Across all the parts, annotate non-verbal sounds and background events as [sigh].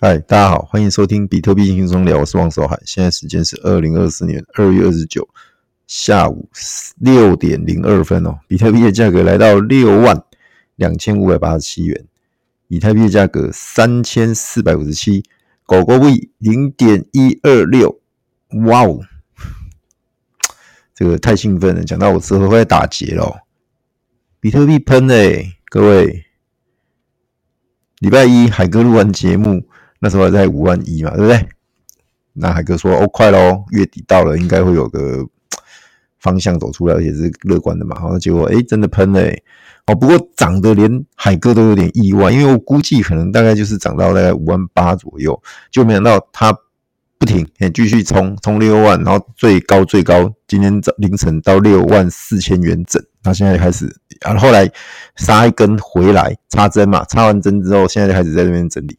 嗨，大家好，欢迎收听比特币轻松聊，我是王守海。现在时间是二零二四年二月二十九下午六点零二分哦。比特币的价格来到六万两千五百八十七元，以太币的价格三千四百五十七，狗狗币零点一二六，哇哦，这个太兴奋了！讲到我之后会打结了，比特币喷嘞，各位，礼拜一海哥录完节目。那时候在五万一嘛，对不对？那海哥说：“哦，快喽，月底到了，应该会有个方向走出来，而且是乐观的嘛。”然后结果，哎，真的喷了，哎，哦，不过涨得连海哥都有点意外，因为我估计可能大概就是涨到大概五万八左右，就没想到它不停，哎，继续冲，冲六万，然后最高最高，今天早凌晨到六万四千元整，那现在开始，然后后来杀一根回来，插针嘛，插完针之后，现在就开始在这边整理。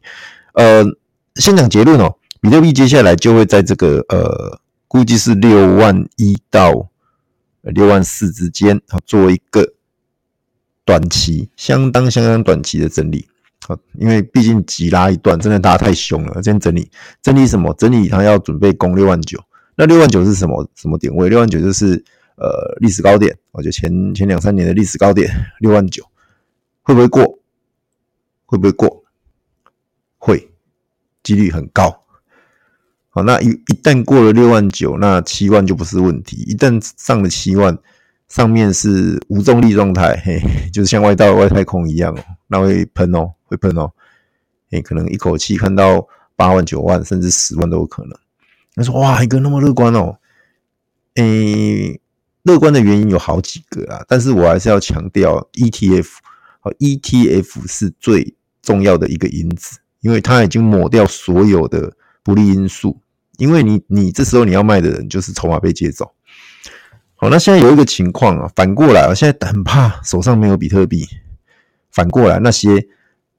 呃，先讲结论哦，比特币接下来就会在这个呃，估计是六万一到六万四之间，好，做一个短期相当相当短期的整理，啊，因为毕竟急拉一段，真的拉太凶了，先整理整理什么？整理它要准备攻六万九，那六万九是什么什么点位？六万九就是呃历史高点，我就前前两三年的历史高点，六万九会不会过？会不会过？会，几率很高。好，那一一旦过了六万九，那七万就不是问题。一旦上了七万，上面是无重力状态，嘿，[laughs] 就是像外到外太空一样哦，那会喷哦，会喷哦，诶，可能一口气看到八万、九万，甚至十万都有可能。他说：“哇，一个那么乐观哦。”诶，乐观的原因有好几个啊，但是我还是要强调，ETF，好，ETF 是最重要的一个因子。因为它已经抹掉所有的不利因素，因为你你这时候你要卖的人就是筹码被借走。好，那现在有一个情况啊，反过来啊，现在很怕手上没有比特币，反过来那些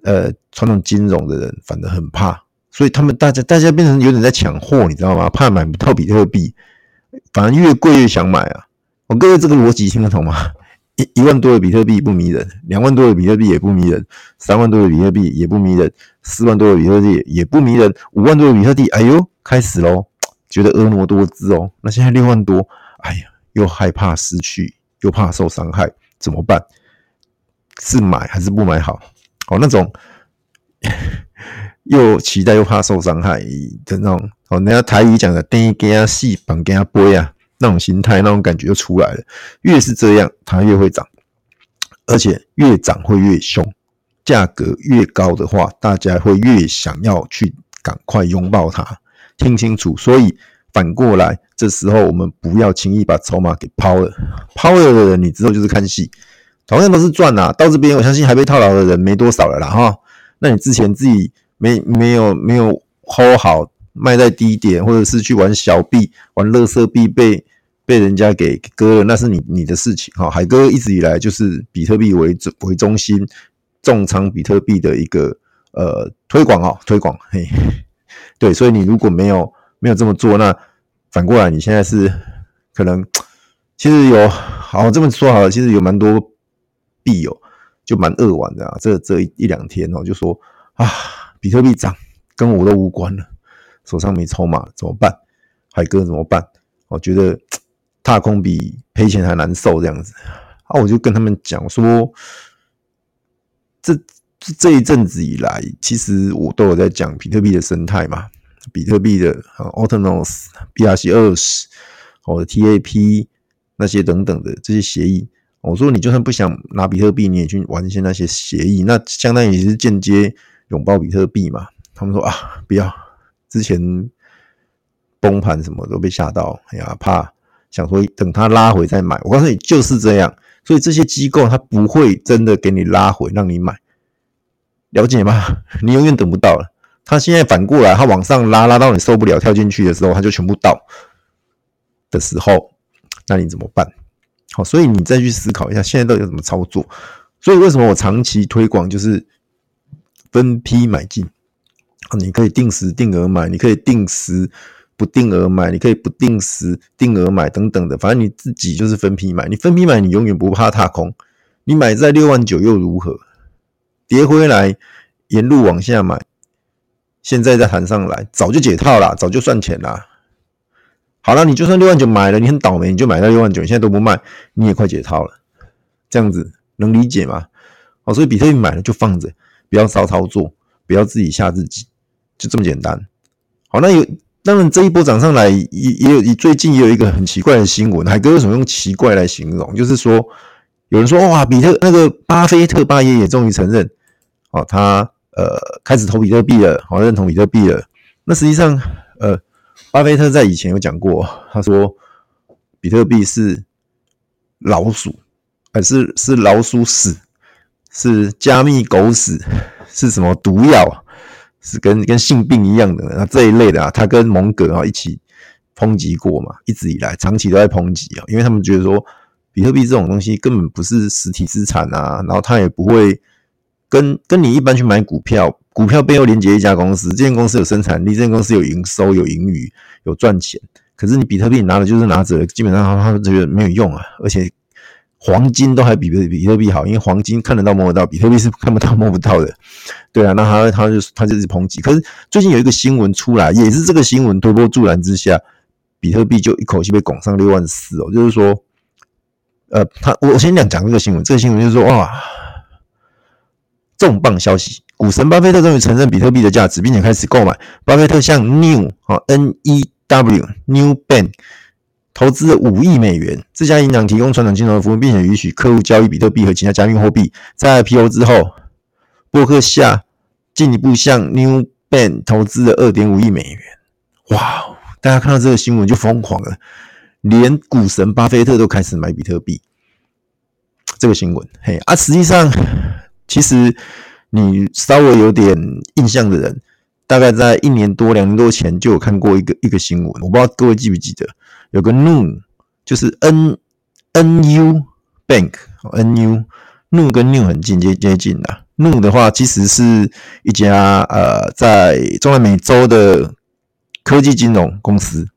呃传统金融的人反而很怕，所以他们大家大家变成有点在抢货，你知道吗？怕买不到比特币，反而越贵越想买啊。我各位这个逻辑听得懂吗？一一万多的比特币不迷人，两万多的比特币也不迷人，三万多的比特币也不迷人，四万多的比特币也不迷人，五万多的比特币，哎呦，开始喽，觉得婀娜多姿哦。那现在六万多，哎呀，又害怕失去，又怕受伤害，怎么办？是买还是不买好？哦，那种 [laughs] 又期待又怕受伤害的那种，哦，人家台语讲的“钉给他细，绑给他背啊”。那种心态，那种感觉就出来了。越是这样，它越会涨，而且越涨会越凶。价格越高的话，大家会越想要去赶快拥抱它。听清楚，所以反过来，这时候我们不要轻易把筹码给抛了。抛了的人，你之后就是看戏，同样都是赚啊。到这边，我相信还被套牢的人没多少了啦哈。那你之前自己没没有没有 hold 好，卖在低点，或者是去玩小币、玩乐色币被。被人家给割了，那是你你的事情哈。海哥一直以来就是比特币为中为中心，重仓比特币的一个呃推广啊，推广嘿，对，所以你如果没有没有这么做，那反过来你现在是可能其实有好这么说好了，其实有蛮多币友就蛮扼腕的啊。这这一一两天哦，就说啊，比特币涨跟我都无关了，手上没筹码怎么办？海哥怎么办？我觉得。踏空比赔钱还难受，这样子啊，我就跟他们讲说，这这一阵子以来，其实我都有在讲比特币的生态嘛，比特币的 a u t o n o m o u s BRC 二十、我的 TAP 那些等等的这些协议，我说你就算不想拿比特币，你也去玩一些那些协议，那相当于是间接拥抱比特币嘛。他们说啊，不要，之前崩盘什么都被吓到，哎呀，怕。想说等它拉回再买，我告诉你就是这样，所以这些机构它不会真的给你拉回让你买，了解吗？[laughs] 你永远等不到了。它现在反过来，它往上拉，拉到你受不了跳进去的时候，它就全部倒的时候，那你怎么办？好，所以你再去思考一下，现在到底怎么操作？所以为什么我长期推广就是分批买进？你可以定时定额买，你可以定时。不定额买，你可以不定时定额买等等的，反正你自己就是分批买。你分批买，你永远不怕踏空。你买在六万九又如何？跌回来沿路往下买，现在再弹上来，早就解套了，早就算钱了。好了，你就算六万九买了，你很倒霉，你就买到六万九，现在都不卖，你也快解套了。这样子能理解吗？好，所以比特币买了就放着，不要骚操作，不要自己吓自己，就这么简单。好，那有当然这一波涨上来也也有，最近也有一个很奇怪的新闻，海哥为什么用奇怪来形容？就是说有人说哇，比特那个巴菲特巴爷爷终于承认，哦，他呃开始投比特币了，好，认同比特币了。那实际上呃。巴菲特在以前有讲过，他说比特币是老鼠，还是是老鼠屎，是加密狗屎，是什么毒药啊？是跟跟性病一样的那这一类的啊，他跟蒙格啊一起抨击过嘛，一直以来长期都在抨击啊，因为他们觉得说比特币这种东西根本不是实体资产啊，然后他也不会跟跟你一般去买股票。股票背后连接一家公司，这间公司有生产力，这间公司有营收、有盈余、有赚钱。可是你比特币拿的就是拿着，基本上他们觉得没有用啊。而且黄金都还比比特币好，因为黄金看得到摸得到，比特币是看不到摸不到的。对啊，那他他就他就是抨击。可是最近有一个新闻出来，也是这个新闻推波助澜之下，比特币就一口气被拱上六万四哦。就是说，呃，他我先讲讲这个新闻，这个新闻就是说哇。重磅消息！股神巴菲特终于承认比特币的价值，并且开始购买。巴菲特向 New 啊 N E W New Bank 投资了五亿美元。这家银行提供传统金融的服务，并且允许客户交易比特币和其他加密货币。在 IPO 之后，伯克夏进一步向 New Bank 投资了二点五亿美元。哇！大家看到这个新闻就疯狂了，连股神巴菲特都开始买比特币。这个新闻，嘿啊，实际上。其实你稍微有点印象的人，大概在一年多、两年多前就有看过一个一个新闻，我不知道各位记不记得，有个 Nu，就是 N N U Bank，N U Nu 跟 New 很近接接近的。New 的话，其实是一家呃在中南美洲的科技金融公司。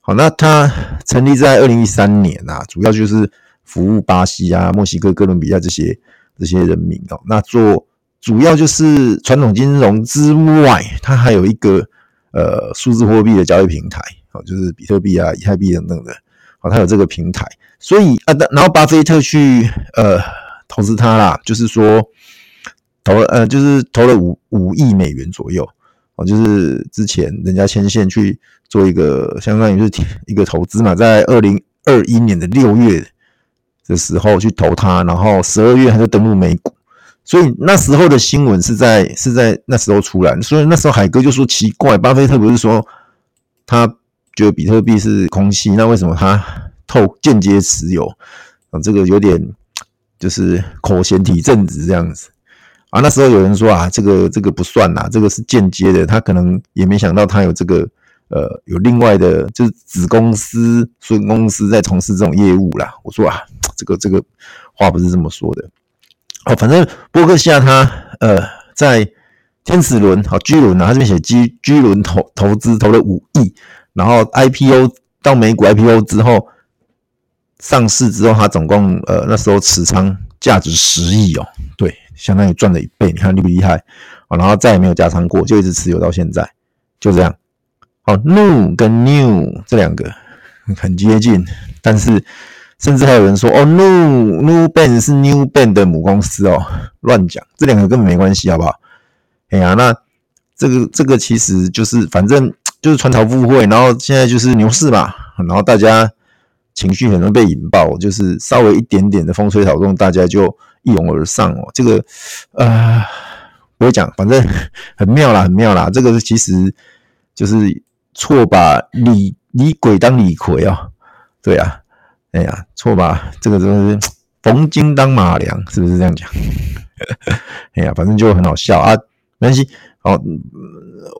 好，那它成立在二零一三年啊，主要就是服务巴西啊、墨西哥、哥伦比亚这些。这些人民哦，那做主要就是传统金融之外，它还有一个呃数字货币的交易平台就是比特币啊、以太币等等的啊，它有这个平台，所以啊，然后巴菲特去呃投资它啦，就是说投了呃就是投了五五亿美元左右哦，就是之前人家牵线去做一个相当于是一个投资嘛，在二零二一年的六月。的时候去投它，然后十二月他就登陆美股，所以那时候的新闻是在是在那时候出来，所以那时候海哥就说奇怪，巴菲特不是说他觉得比特币是空气，那为什么他透间接持有啊？这个有点就是口嫌体正直这样子啊。那时候有人说啊，这个这个不算呐，这个是间接的，他可能也没想到他有这个。呃，有另外的，就是子公司、孙公司在从事这种业务啦。我说啊，这个这个话不是这么说的。哦，反正波克夏他呃在天使轮好 G 轮啊，他这边写 G G 轮投投资投了五亿，然后 IPO 到美股 IPO 之后上市之后，他总共呃那时候持仓价值十亿哦，对，相当于赚了一倍，你看厉不厉害啊？然后再也没有加仓过，就一直持有到现在，就这样。哦，New 跟 New 这两个很接近，但是甚至还有人说，哦，New New Bank 是 New Bank 的母公司哦，乱讲，这两个根本没关系，好不好？哎呀，那这个这个其实就是反正就是传炒附会，然后现在就是牛市嘛，然后大家情绪很容易被引爆，就是稍微一点点的风吹草动，大家就一拥而上哦。这个呃，不会讲，反正很妙啦，很妙啦，这个其实就是。错把李李鬼当李逵啊，对啊，哎呀，错把这个真的是冯金当马良，是不是这样讲？[laughs] 哎呀，反正就很好笑啊，没关系，好，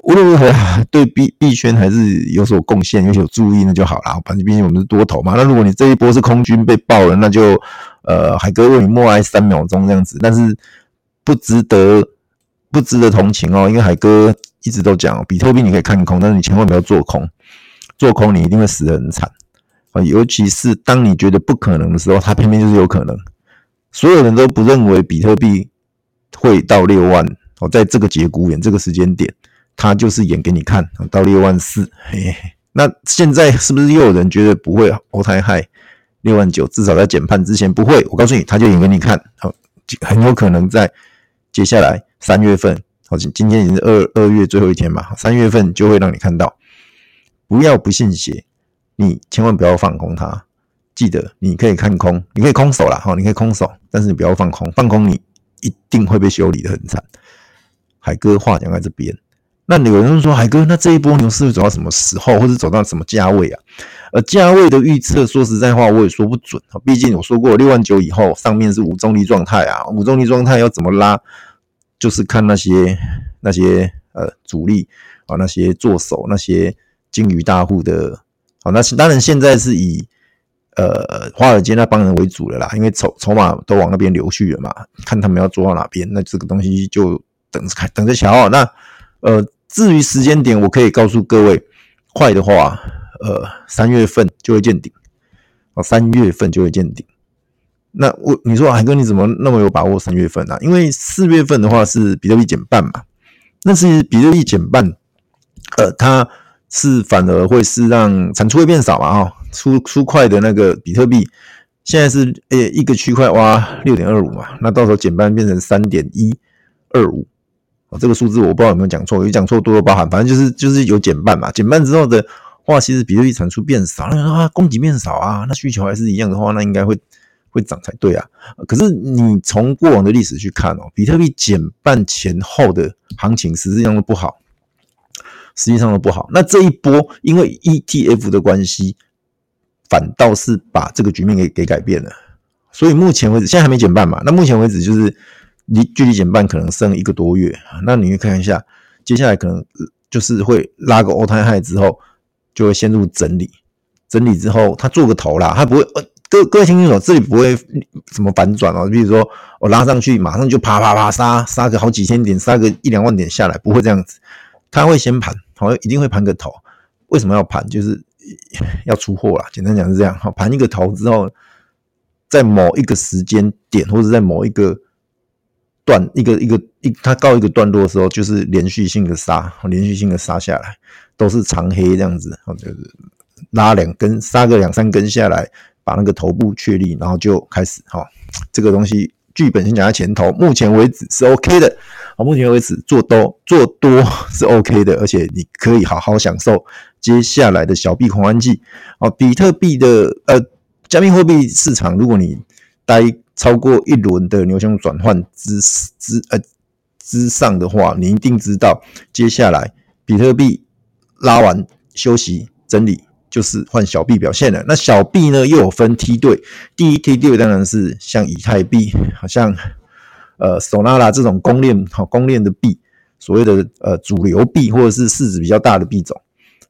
无论如何对币币圈还是有所贡献，有所注意那就好了。反正毕竟我们是多头嘛，那如果你这一波是空军被爆了，那就呃海哥为你默哀三秒钟这样子，但是不值得不值得同情哦，因为海哥。一直都讲，比特币你可以看空，但是你千万不要做空，做空你一定会死得很惨啊！尤其是当你觉得不可能的时候，它偏偏就是有可能。所有人都不认为比特币会到六万哦，在这个节骨眼、这个时间点，他就是演给你看，到六万四，嘿，那现在是不是又有人觉得不会 all time high 六万九？至少在减半之前不会。我告诉你，他就演给你看，好，很有可能在接下来三月份，好，今天已经是二二月最后一天嘛，三月份就会让你看到。不要不信邪，你千万不要放空它。记得你可以看空，你可以空手啦，哈，你可以空手，但是你不要放空，放空你一定会被修理的很惨。海哥话讲在这边。那有人说海哥，那这一波牛市会走到什么时候，或者走到什么价位啊？呃，价位的预测，说实在话，我也说不准啊。毕竟我说过，六万九以后，上面是无重力状态啊，无重力状态要怎么拉，就是看那些那些呃主力啊，那些做手，那些鲸鱼大户的。好，那当然现在是以呃华尔街那帮人为主了啦，因为筹筹码都往那边流去了嘛，看他们要做到哪边，那这个东西就等着看，等着瞧。那呃。至于时间点，我可以告诉各位，快的话，呃，三月份就会见顶，哦，三月份就会见顶。那我你说海哥你怎么那么有把握三月份呢？啊？因为四月份的话是比特币减半嘛，那是比特币减半，呃，它是反而会是让产出会变少嘛，哈，出出块的那个比特币现在是诶一个区块挖六点二五嘛，那到时候减半变成三点一二五。这个数字我不知道有没有讲错，有讲错多多包涵，反正就是就是有减半嘛。减半之后的话，其实比特币产出变少，那啊供给变少啊，那需求还是一样的话，那应该会会涨才对啊。可是你从过往的历史去看哦，比特币减半前后的行情实际上都不好，实际上都不好。那这一波因为 ETF 的关系，反倒是把这个局面给给改变了。所以目前为止，现在还没减半嘛？那目前为止就是。离距离减半可能剩一个多月，那你去看一下，接下来可能就是会拉个 all time high 之后，就会陷入整理，整理之后它做个头啦，它不会呃，各各位听清楚，这里不会怎么反转哦，比如说我拉上去，马上就啪啪啪杀杀个好几千点，杀个一两万点下来，不会这样子，它会先盘，好像一定会盘个头，为什么要盘？就是要出货啦，简单讲是这样，好，盘一个头之后，在某一个时间点或者在某一个。断一个一个一，它告一个段落的时候，就是连续性的杀，连续性的杀下来，都是长黑这样子，就是拉两根，杀个两三根下来，把那个头部确立，然后就开始哈，这个东西剧本先讲在前头，目前为止是 OK 的，好，目前为止做多做多 [laughs] 是 OK 的，而且你可以好好享受接下来的小币狂欢季，哦，比特币的呃加密货币市场，如果你待。超过一轮的牛熊转换之之呃之上的话，你一定知道接下来比特币拉完休息整理，就是换小币表现了。那小币呢又有分梯队，第一梯队当然是像以太币，好像呃 Solana 这种公链好公链的币，所谓的呃主流币或者是市值比较大的币种，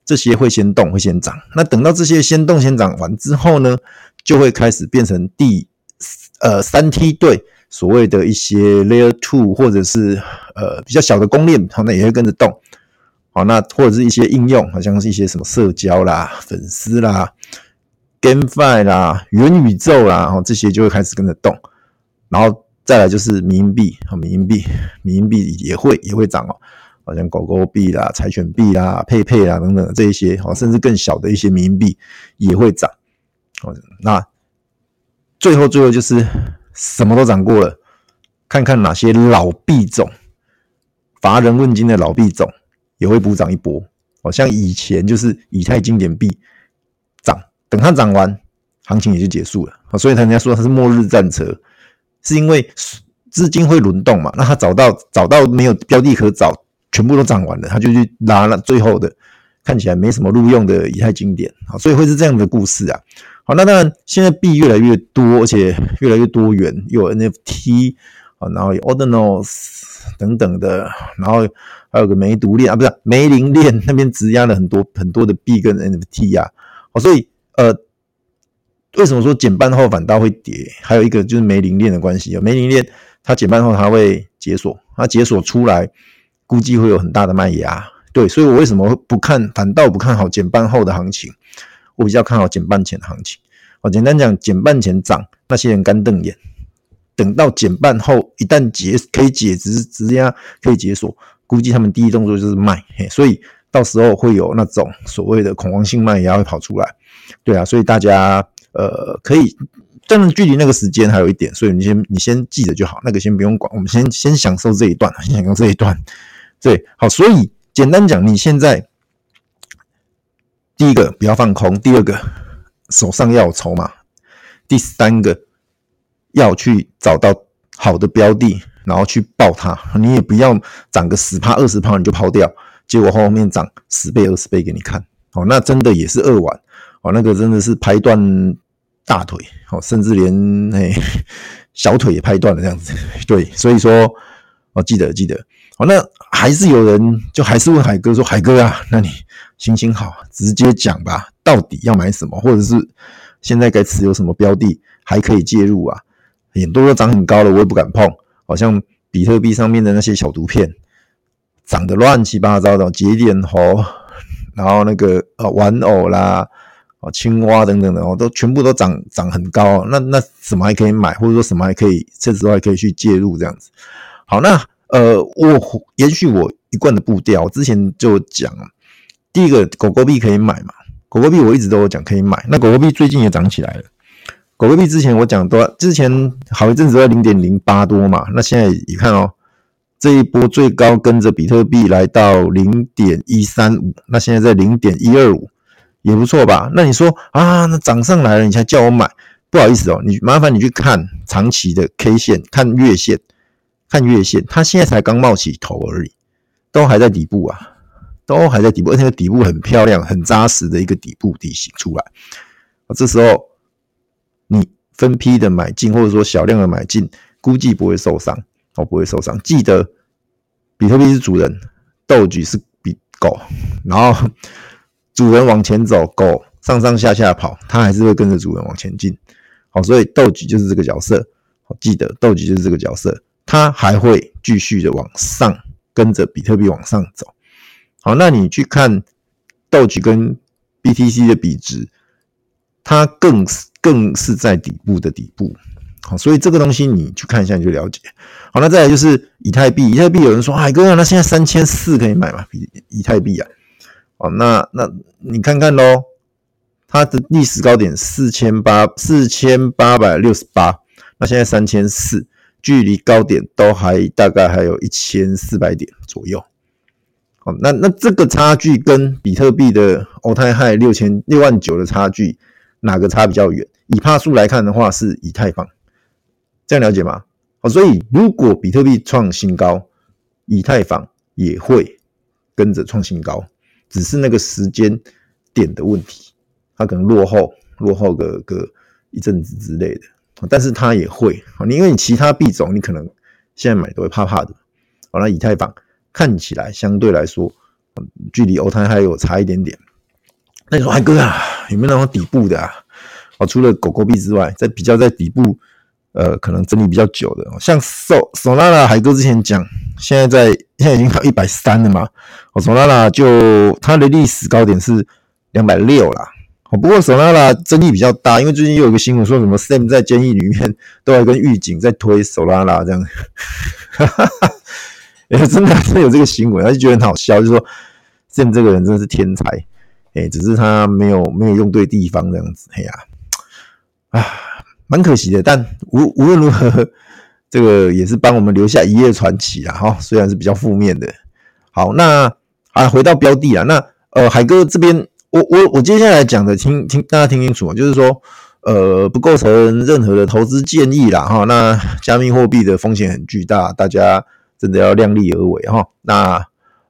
这些会先动会先涨。那等到这些先动先涨完之后呢，就会开始变成第。呃，三梯队所谓的一些 Layer Two 或者是呃比较小的公链，好，那也会跟着动，好，那或者是一些应用，好像是一些什么社交啦、粉丝啦、GameFi 啦、元宇宙啦，哦，这些就会开始跟着动，然后再来就是民币，好，迷因币，民币也会也会涨哦，好像狗狗币啦、柴犬币啦、佩佩啦等等这一些，好，甚至更小的一些民币也会涨，好，那。最后，最后就是什么都涨过了，看看哪些老币种，乏人问津的老币种也会补涨一波。好像以前就是以太经典币涨，等它涨完，行情也就结束了。所以人家说它是末日战车，是因为资金会轮动嘛。那他找到找到没有标的可找，全部都涨完了，他就去拉了最后的看起来没什么路用的以太经典。好，所以会是这样的故事啊。好，那当然，现在币越来越多，而且越来越多元，有 NFT 啊，然后有 Ordinals 等等的，然后还有个梅毒链啊，不是梅林链那边质押了很多很多的币跟 NFT 啊，好，所以呃，为什么说减半后反倒会跌？还有一个就是梅林链的关系啊，梅林链它减半后它会解锁，它解锁出来估计会有很大的卖压，对，所以我为什么不看，反倒不看好减半后的行情？我比较看好减半前的行情。我，简单讲，减半前涨，那些人干瞪眼；等到减半后，一旦解可以解质质押，可以解锁，估计他们第一动作就是卖，嘿，所以到时候会有那种所谓的恐慌性卖压会跑出来，对啊，所以大家呃可以，但是距离那个时间还有一点，所以你先你先记着就好，那个先不用管，我们先先享受这一段，先享受这一段，对，好，所以简单讲，你现在第一个不要放空，第二个手上要有筹码，第三个要去找到好的标的。然后去抱它，你也不要涨个十趴二十趴你就抛掉，结果后面涨十倍二十倍给你看，哦，那真的也是扼腕，哦，那个真的是拍断大腿，哦，甚至连诶小腿也拍断了这样子，对，所以说哦，记得记得，哦，那还是有人就还是问海哥说，海哥啊，那你心情好，直接讲吧，到底要买什么，或者是现在该持有什么标的还可以介入啊？很多都涨很高了，我也不敢碰。好像比特币上面的那些小图片，长得乱七八糟的节点猴，然后那个呃玩偶啦，青蛙等等的哦，都全部都涨涨很高。那那什么还可以买，或者说什么还可以，这时候还可以去介入这样子。好，那呃我延续我一贯的步调，之前就讲，第一个狗狗币可以买嘛，狗狗币我一直都有讲可以买，那狗狗币最近也涨起来了。狗狗币之前我讲多，之前好一阵子在零点零八多嘛，那现在你看哦，这一波最高跟着比特币来到零点一三五，那现在在零点一二五，也不错吧？那你说啊，那涨上来了，你才叫我买，不好意思哦，你麻烦你去看长期的 K 线，看月线，看月线，它现在才刚冒起头而已，都还在底部啊，都还在底部，而且底部很漂亮、很扎实的一个底部底型出来，这时候。你分批的买进，或者说小量的买进，估计不会受伤，哦，不会受伤。记得，比特币是主人，斗局是比狗，然后主人往前走，狗上上下下跑，它还是会跟着主人往前进。好，所以斗局就是这个角色。好，记得斗局就是这个角色，它还会继续的往上，跟着比特币往上走。好，那你去看斗局跟 BTC 的比值，它更是。更是在底部的底部，好，所以这个东西你去看一下你就了解。好，那再来就是以太币，以太币有人说，海哥，那现在三千四可以买吗？以以太币啊，哦，那那你看看喽，它的历史高点四千八四千八百六十八，那现在三千四，距离高点都还大概还有一千四百点左右。哦，那那这个差距跟比特币的 All Time High 六千六万九的差距，哪个差比较远？以帕数来看的话，是以太坊，这样了解吗？哦，所以如果比特币创新高，以太坊也会跟着创新高，只是那个时间点的问题，它可能落后，落后个个一阵子之类的，但是它也会，你因为你其他币种你可能现在买都会怕怕的，好，那以太坊看起来相对来说，距离欧泰还有差一点点，那你说海哥啊，有没有那种底部的啊？哦，除了狗狗币之外，在比较在底部，呃，可能整理比较久的，像索索拉拉海哥之前讲，现在在现在已经到一百三了嘛。哦，索拉拉就它的历史高点是两百六啦。不过索拉拉争议比较大，因为最近又有个新闻说什么 Sam 在监狱里面都要跟狱警在推索拉拉这样，哈哈哈。哎，真的真有这个新闻，他就觉得很好笑，就说 Sam 这个人真的是天才，哎，只是他没有没有用对地方这样子，哎呀。啊，蛮可惜的，但无无论如何，这个也是帮我们留下一页传奇啊！哈，虽然是比较负面的。好，那啊，回到标的啊，那呃，海哥这边，我我我接下来讲的，听听大家听清楚啊，就是说，呃，不构成任何的投资建议啦，哈。那加密货币的风险很巨大，大家真的要量力而为哈。那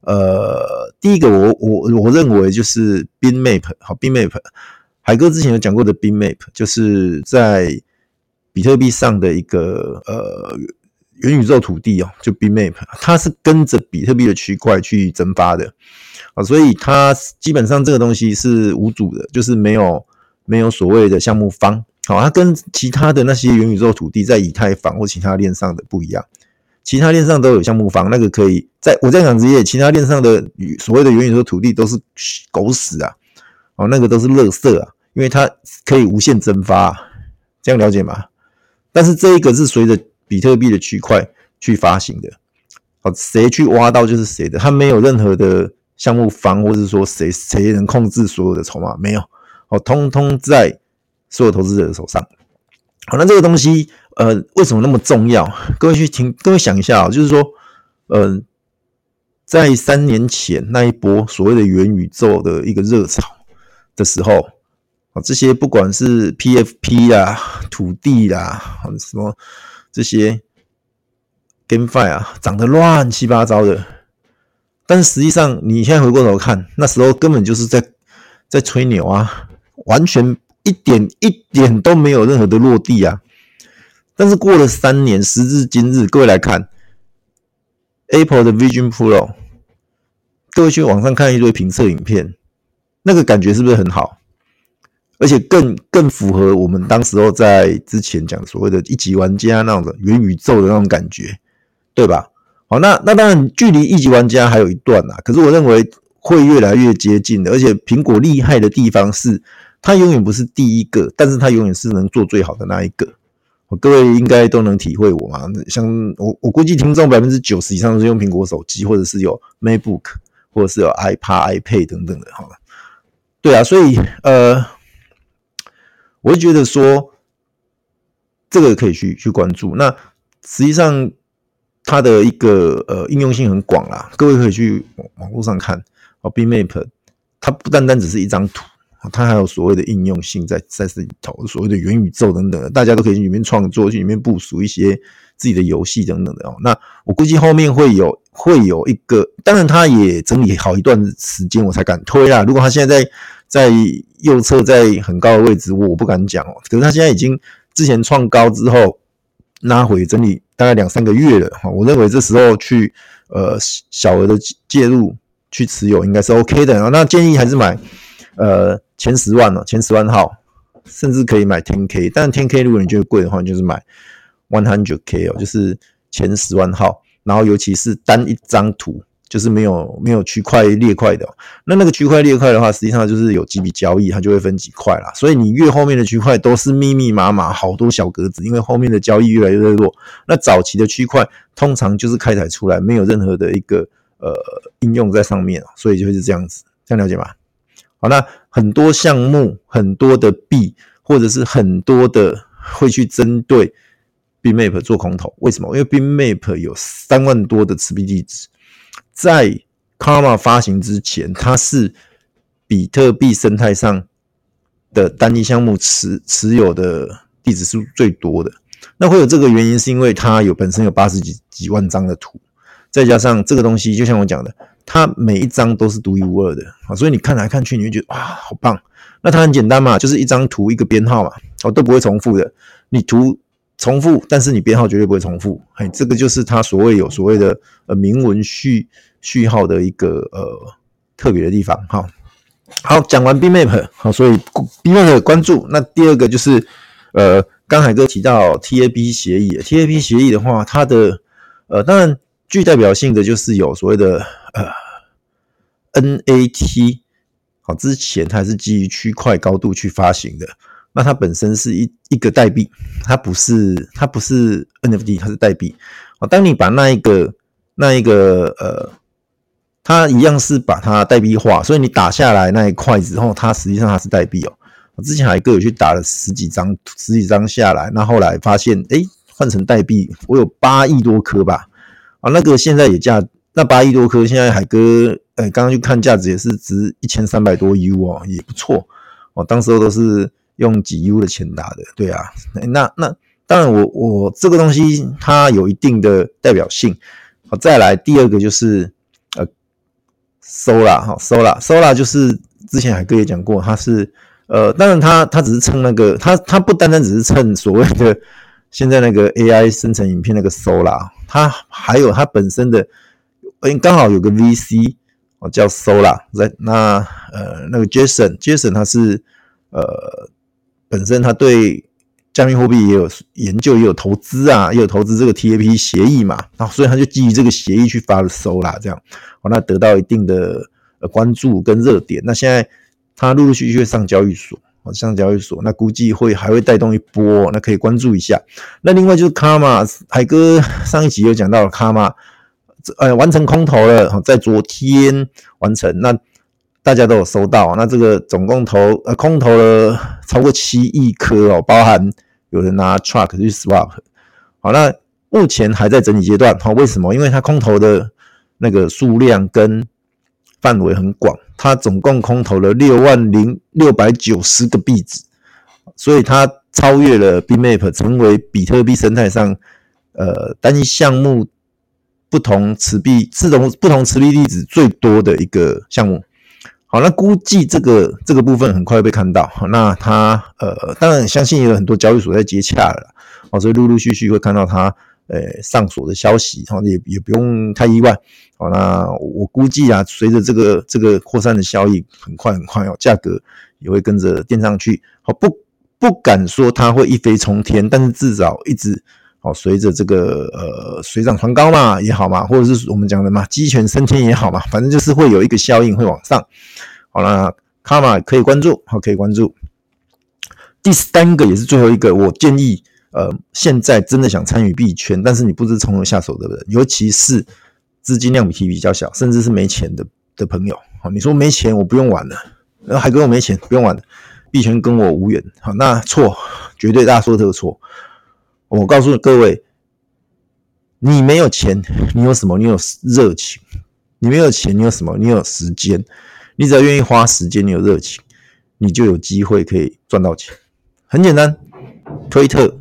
呃，第一个我我我认为就是 Bin Map 好 Bin Map，。海哥之前有讲过的 Bin Map，就是在比特币上的一个呃元宇宙土地哦，就 B Map，它是跟着比特币的区块去增发的啊，所以它基本上这个东西是无主的，就是没有没有所谓的项目方，好，它跟其他的那些元宇宙土地在以太坊或其他链上的不一样，其他链上都有项目方，那个可以在我在讲职业，其他链上的所谓的元宇宙土地都是狗屎啊，哦，那个都是垃圾啊。因为它可以无限增发，这样了解吗？但是这一个是随着比特币的区块去发行的，好，谁去挖到就是谁的，他没有任何的项目方，或者说谁谁能控制所有的筹码，没有，哦，通通在所有投资者的手上。好，那这个东西，呃，为什么那么重要？各位去听，各位想一下啊，就是说，呃，在三年前那一波所谓的元宇宙的一个热潮的时候。啊这些不管是 PFP 啊、土地啊、什么这些 GameFi 啊，涨得乱七八糟的。但是实际上，你现在回过头看，那时候根本就是在在吹牛啊，完全一点一点都没有任何的落地啊。但是过了三年，时至今日，各位来看 Apple 的 Vision Pro，各位去网上看一堆评测影片，那个感觉是不是很好？而且更更符合我们当时候在之前讲所谓的一级玩家那种的元宇宙的那种感觉，对吧？好，那那当然距离一级玩家还有一段呐。可是我认为会越来越接近的。而且苹果厉害的地方是，它永远不是第一个，但是它永远是能做最好的那一个。各位应该都能体会我嘛。像我我估计听众百分之九十以上都是用苹果手机，或者是有 MacBook，或者是有 iPad、iPad 等等的。好了，对啊，所以呃。我就觉得说，这个可以去去关注。那实际上，它的一个呃应用性很广啦，各位可以去网络上看。哦，BMap，它不单单只是一张图，它还有所谓的应用性在在这里头，所谓的元宇宙等等，大家都可以去里面创作，去里面部署一些自己的游戏等等的哦。那我估计后面会有会有一个，当然它也整理好一段时间，我才敢推啦。如果它现在在在右侧，在很高的位置，我不敢讲哦。可是他现在已经之前创高之后拉回整理大概两三个月了哈。我认为这时候去呃小额的介入去持有应该是 OK 的。那建议还是买呃前十万哦，前十万号，甚至可以买天 K，。但天 K 如果你觉得贵的话，你就是买 one hundred K 哦，就是前十万号。然后尤其是单一张图。就是没有没有区块裂块的，那那个区块裂块的话，实际上就是有几笔交易，它就会分几块啦。所以你越后面的区块都是密密麻麻，好多小格子，因为后面的交易越来越弱。那早期的区块通常就是开采出来，没有任何的一个呃应用在上面，所以就是这样子，这样了解吗？好，那很多项目、很多的币，或者是很多的会去针对 BMap 做空头，为什么？因为 BMap 有三万多的持币地址。在 Karma 发行之前，它是比特币生态上的单一项目持持有的地址是最多的。那会有这个原因，是因为它有本身有八十几几万张的图，再加上这个东西，就像我讲的，它每一张都是独一无二的啊，所以你看来看去，你会觉得哇，好棒。那它很简单嘛，就是一张图一个编号嘛，哦，都不会重复的。你图。重复，但是你编号绝对不会重复。哎，这个就是它所谓有所谓的呃明文序序号的一个呃特别的地方。哈，好，讲完 BMap 好，所以 BMap 关注。那第二个就是呃，刚海哥提到 TAP 协议，TAP 协议的话，它的呃当然具代表性的就是有所谓的呃 NAT，好，之前它是基于区块高度去发行的。那它本身是一一个代币，它不是它不是 NFT，它是代币。哦，当你把那一个那一个呃，它一样是把它代币化，所以你打下来那一块之后，它实际上它是代币哦。我之前还各有去打了十几张十几张下来，那后来发现，诶，换成代币，我有八亿多颗吧。啊，那个现在也价那八亿多颗，现在海哥呃刚刚去看价值也是值一千三百多 U 哦，也不错哦。当时候都是。用几 U 的钱打的，对啊，那那当然我，我这个东西它有一定的代表性。好，再来第二个就是呃，Sola 哈，Sola Sola 就是之前海哥也讲过，它是呃，当然它它只是蹭那个，它它不单单只是蹭所谓的现在那个 AI 生成影片那个 Sola，它还有它本身的，诶刚好有个 VC 哦叫 Sola 在那呃那个 Jason Jason 他是呃。本身他对加密货币也有研究，也有投资啊，也有投资这个 TAP 协议嘛，啊，所以他就基于这个协议去发了 Sola，这样，哦，那得到一定的呃关注跟热点。那现在他陆陆续续上交易所，哦，上交易所，那估计会还会带动一波，那可以关注一下。那另外就是 Karma，海哥 [laughs] 上一集有讲到了 Karma，呃完成空投了，在昨天完成，那大家都有收到，那这个总共投呃空投了超过七亿颗哦，包含有人拿 truck 去 swap，好，那目前还在整理阶段，好，为什么？因为它空投的那个数量跟范围很广，它总共空投了六万零六百九十个币值，所以它超越了 BMap，成为比特币生态上呃单一项目不同持币、自动不同持币粒子最多的一个项目。好，那估计这个这个部分很快会被看到。那它呃，当然相信也有很多交易所在接洽了，哦，所以陆陆续续会看到它呃上锁的消息，好，也也不用太意外。好，那我估计啊，随着这个这个扩散的效应，很快很快哦，价格也会跟着垫上去。好，不不敢说它会一飞冲天，但是至少一直。好，随着这个呃水涨船高嘛也好嘛，或者是我们讲的嘛鸡犬升天也好嘛，反正就是会有一个效应会往上。好了，卡玛可以关注，好，可以关注。第三个也是最后一个，我建议呃现在真的想参与币圈，但是你不知从何下手对不对，尤其是资金量比比较小，甚至是没钱的的朋友。好，你说没钱我不用玩了，然后还跟我没钱不用玩了，币圈跟我无缘。好，那错，绝对大家说的这个错。我告诉各位，你没有钱，你有什么？你有热情。你没有钱，你有什么？你有时间。你只要愿意花时间，你有热情，你就有机会可以赚到钱。很简单，推特，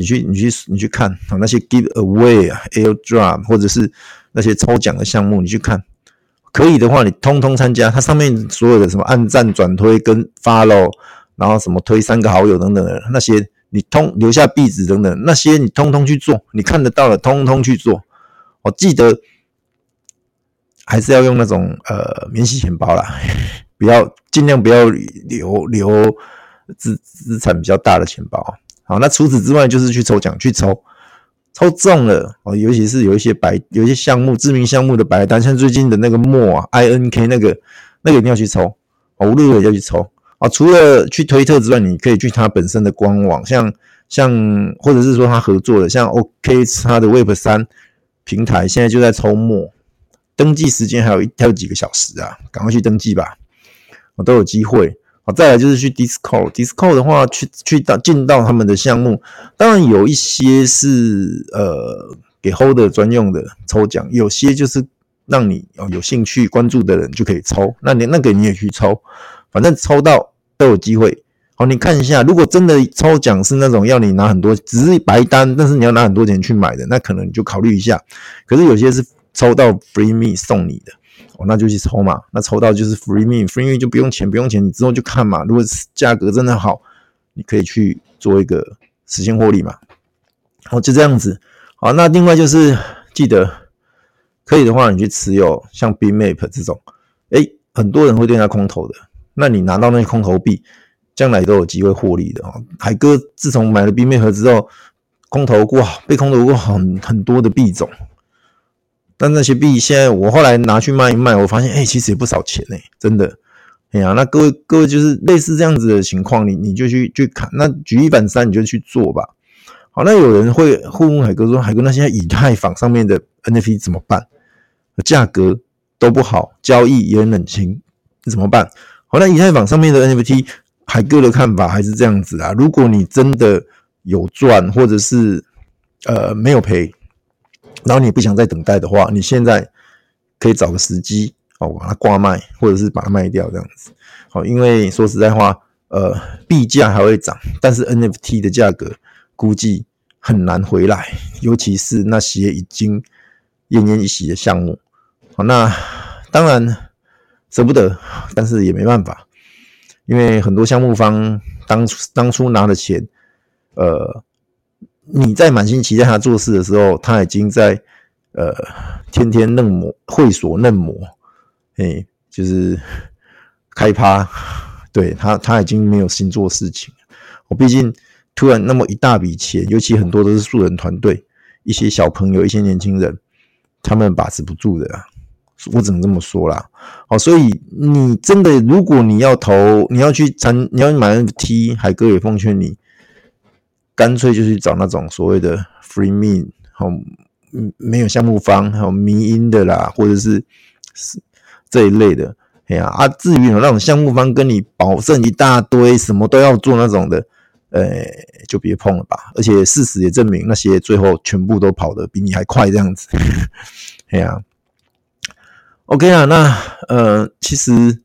你去，你去，你去看啊，那些 giveaway 啊，airdrop 或者是那些抽奖的项目，你去看，可以的话，你通通参加。它上面所有的什么按赞、转推跟 follow，然后什么推三个好友等等的那些。你通留下壁纸等等那些，你通通去做，你看得到的通通去做。我记得还是要用那种呃免洗钱包啦，[laughs] 不要尽量不要留留资资产比较大的钱包。好，那除此之外就是去抽奖，去抽抽中了哦，尤其是有一些白有一些项目知名项目的白单，像最近的那个墨啊，INK 那个那个一定要去抽，无论如何要去抽。啊，除了去推特之外，你可以去它本身的官网，像像或者是说它合作的，像 OK 它的 Web 三平台现在就在抽墨，登记时间还有一还有几个小时啊，赶快去登记吧，我都有机会。再来就是去 Discord，Discord 的话去去到进到他们的项目，当然有一些是呃给 Holder 专用的抽奖，有些就是让你哦有兴趣关注的人就可以抽，那你那个你也去抽。反正抽到都有机会，好，你看一下，如果真的抽奖是那种要你拿很多，只是白单，但是你要拿很多钱去买的，那可能你就考虑一下。可是有些是抽到 free me 送你的，哦，那就去抽嘛。那抽到就是 free me，free me 就不用钱，不用钱，你之后就看嘛。如果价格真的好，你可以去做一个实现获利嘛。好，就这样子。好，那另外就是记得可以的话，你去持有像 BMap 这种，诶，很多人会对它空投的。那你拿到那些空投币，将来都有机会获利的哦。海哥自从买了 BMap 之后，空投过，被空投过很很多的币种。但那些币现在我后来拿去卖一卖，我发现哎、其实也不少钱哎、真的。哎呀，那各位各位就是类似这样子的情况，你你就去去看，那举一反三，你就去做吧。好，那有人会会问海哥说，海哥那现在以太坊上面的 NFT 怎么办？价格都不好，交易也很冷清，怎么办？好，那以太坊上面的 NFT，海哥的看法还是这样子啊。如果你真的有赚，或者是呃没有赔，然后你不想再等待的话，你现在可以找个时机哦，把它挂卖，或者是把它卖掉这样子。好，因为说实在话，呃，币价还会涨，但是 NFT 的价格估计很难回来，尤其是那些已经奄奄一息的项目。好，那当然。舍不得，但是也没办法，因为很多项目方当初当初拿的钱，呃，你在满心期待他做事的时候，他已经在呃天天嫩模会所嫩模，哎，就是开趴，对他他已经没有心做事情。我毕竟突然那么一大笔钱，尤其很多都是素人团队，一些小朋友，一些年轻人，他们把持不住的。我只能这么说啦，好，所以你真的，如果你要投，你要去参，你要买 NFT，海哥也奉劝你，干脆就去找那种所谓的 free me，好，没有项目方，还有迷因的啦，或者是是这一类的。哎呀啊，至于那种项目方跟你保证一大堆，什么都要做那种的，呃，就别碰了吧。而且事实也证明，那些最后全部都跑得比你还快，这样子。[laughs] 哎呀，OK 啊，那呃，其实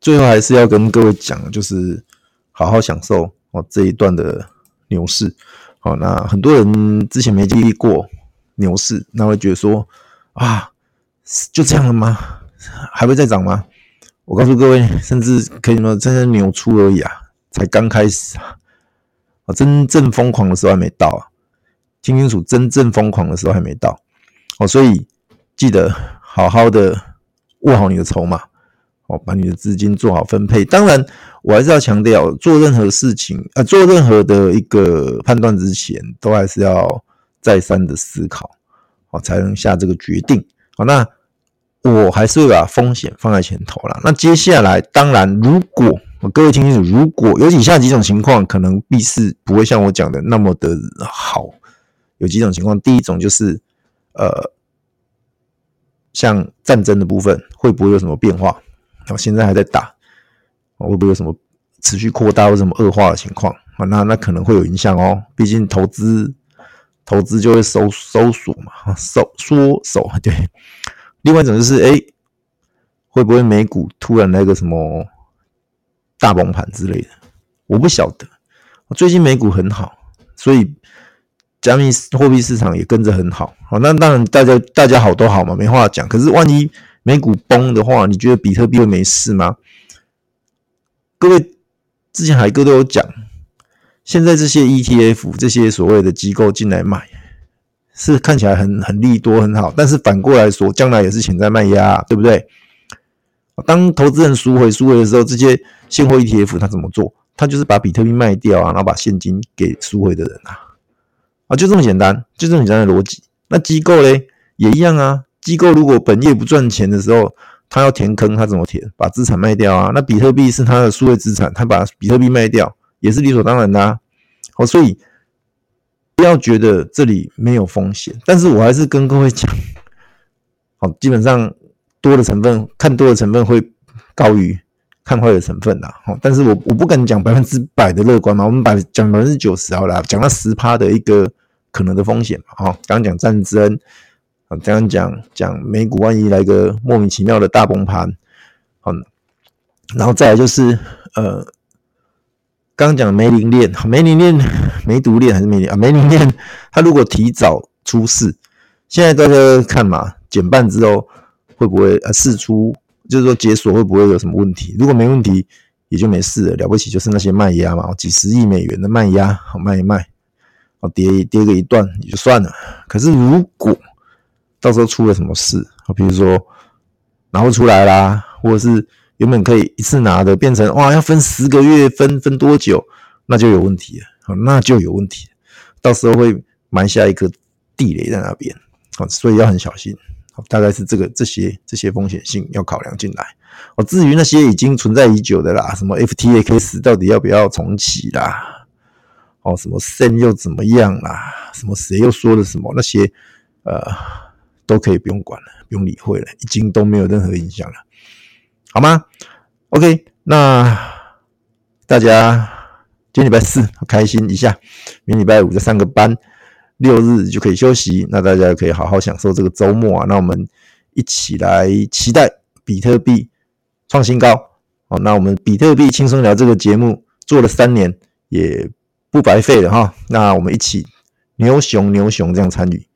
最后还是要跟各位讲，就是好好享受哦这一段的牛市。好，那很多人之前没经历过牛市，那会觉得说啊，就这样了吗？还会再涨吗？我告诉各位，甚至可以说，真正牛初而已啊，才刚开始啊！啊，真正疯狂的时候还没到啊！听清楚，真正疯狂的时候还没到哦，所以记得好好的握好你的筹码。哦，把你的资金做好分配。当然，我还是要强调，做任何事情，呃，做任何的一个判断之前，都还是要再三的思考，哦，才能下这个决定。好，那我还是会把风险放在前头啦。那接下来，当然，如果各位听清楚，如果有以下几种情况，可能 B 市不会像我讲的那么的好。有几种情况，第一种就是，呃，像战争的部分，会不会有什么变化？我现在还在打，会不会有什么持续扩大或什么恶化的情况啊？那那可能会有影响哦。毕竟投资投资就会收收缩嘛，收缩手对。另外一种就是，哎，会不会美股突然来个什么大崩盘之类的？我不晓得。最近美股很好，所以加密货币市场也跟着很好。好，那当然大家大家好都好嘛，没话讲。可是万一美股崩的话，你觉得比特币会没事吗？各位之前海哥都有讲，现在这些 ETF 这些所谓的机构进来买，是看起来很很利多很好，但是反过来说，将来也是潜在卖压，对不对？当投资人赎回赎回的时候，这些现货 ETF 他怎么做？他就是把比特币卖掉啊，然后把现金给赎回的人啊，啊，就这么简单，就这么简单的逻辑。那机构嘞也一样啊。机构如果本业不赚钱的时候，他要填坑，他怎么填？把资产卖掉啊？那比特币是他的数位资产，他把比特币卖掉也是理所当然的啊。好，所以不要觉得这里没有风险，但是我还是跟各位讲，[laughs] 好，基本上多的成分，看多的成分会高于看坏的成分的。好，但是我我不敢讲百分之百的乐观嘛，我们把讲百分之九十好了，讲到十趴的一个可能的风险嘛。好，刚刚讲战争。这样讲讲美股，万一来个莫名其妙的大崩盘，好，然后再来就是呃，刚刚讲梅林链，梅林链、梅毒链还是梅林啊？梅林链，它如果提早出事，现在大家看嘛，减半之后会不会呃释出？就是说解锁会不会有什么问题？如果没问题，也就没事了。了不起就是那些卖压嘛，几十亿美元的卖压，好卖一卖，好跌跌个一段也就算了。可是如果到时候出了什么事啊？比如说拿不出来啦，或者是原本可以一次拿的，变成哇要分十个月，分分多久，那就有问题了。那就有问题，到时候会埋下一个地雷在那边。好，所以要很小心。大概是这个这些这些风险性要考量进来。哦，至于那些已经存在已久的啦，什么 FTX 到底要不要重启啦？哦，什么 SEN 又怎么样啦？什么谁又说了什么？那些呃。都可以不用管了，不用理会了，已经都没有任何影响了，好吗？OK，那大家今天礼拜四开心一下，明礼拜五再上个班，六日就可以休息，那大家可以好好享受这个周末啊。那我们一起来期待比特币创新高。好，那我们比特币轻松聊这个节目做了三年，也不白费了哈。那我们一起牛熊牛熊这样参与，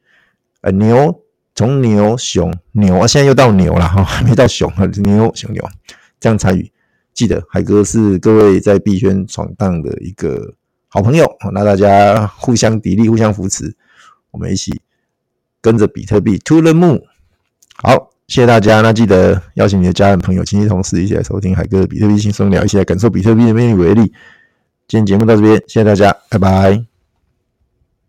呃牛。从牛熊牛啊，现在又到牛了哈，还没到熊啊，牛熊牛这样参与，记得海哥是各位在币圈闯荡的一个好朋友，那大家互相砥砺，互相扶持，我们一起跟着比特币 to the moon。好，谢谢大家，那记得邀请你的家人、朋友、亲戚、同事一起来收听海哥的比特币轻松聊，一起来感受比特币的魅力为例。今天节目到这边，谢谢大家，拜拜。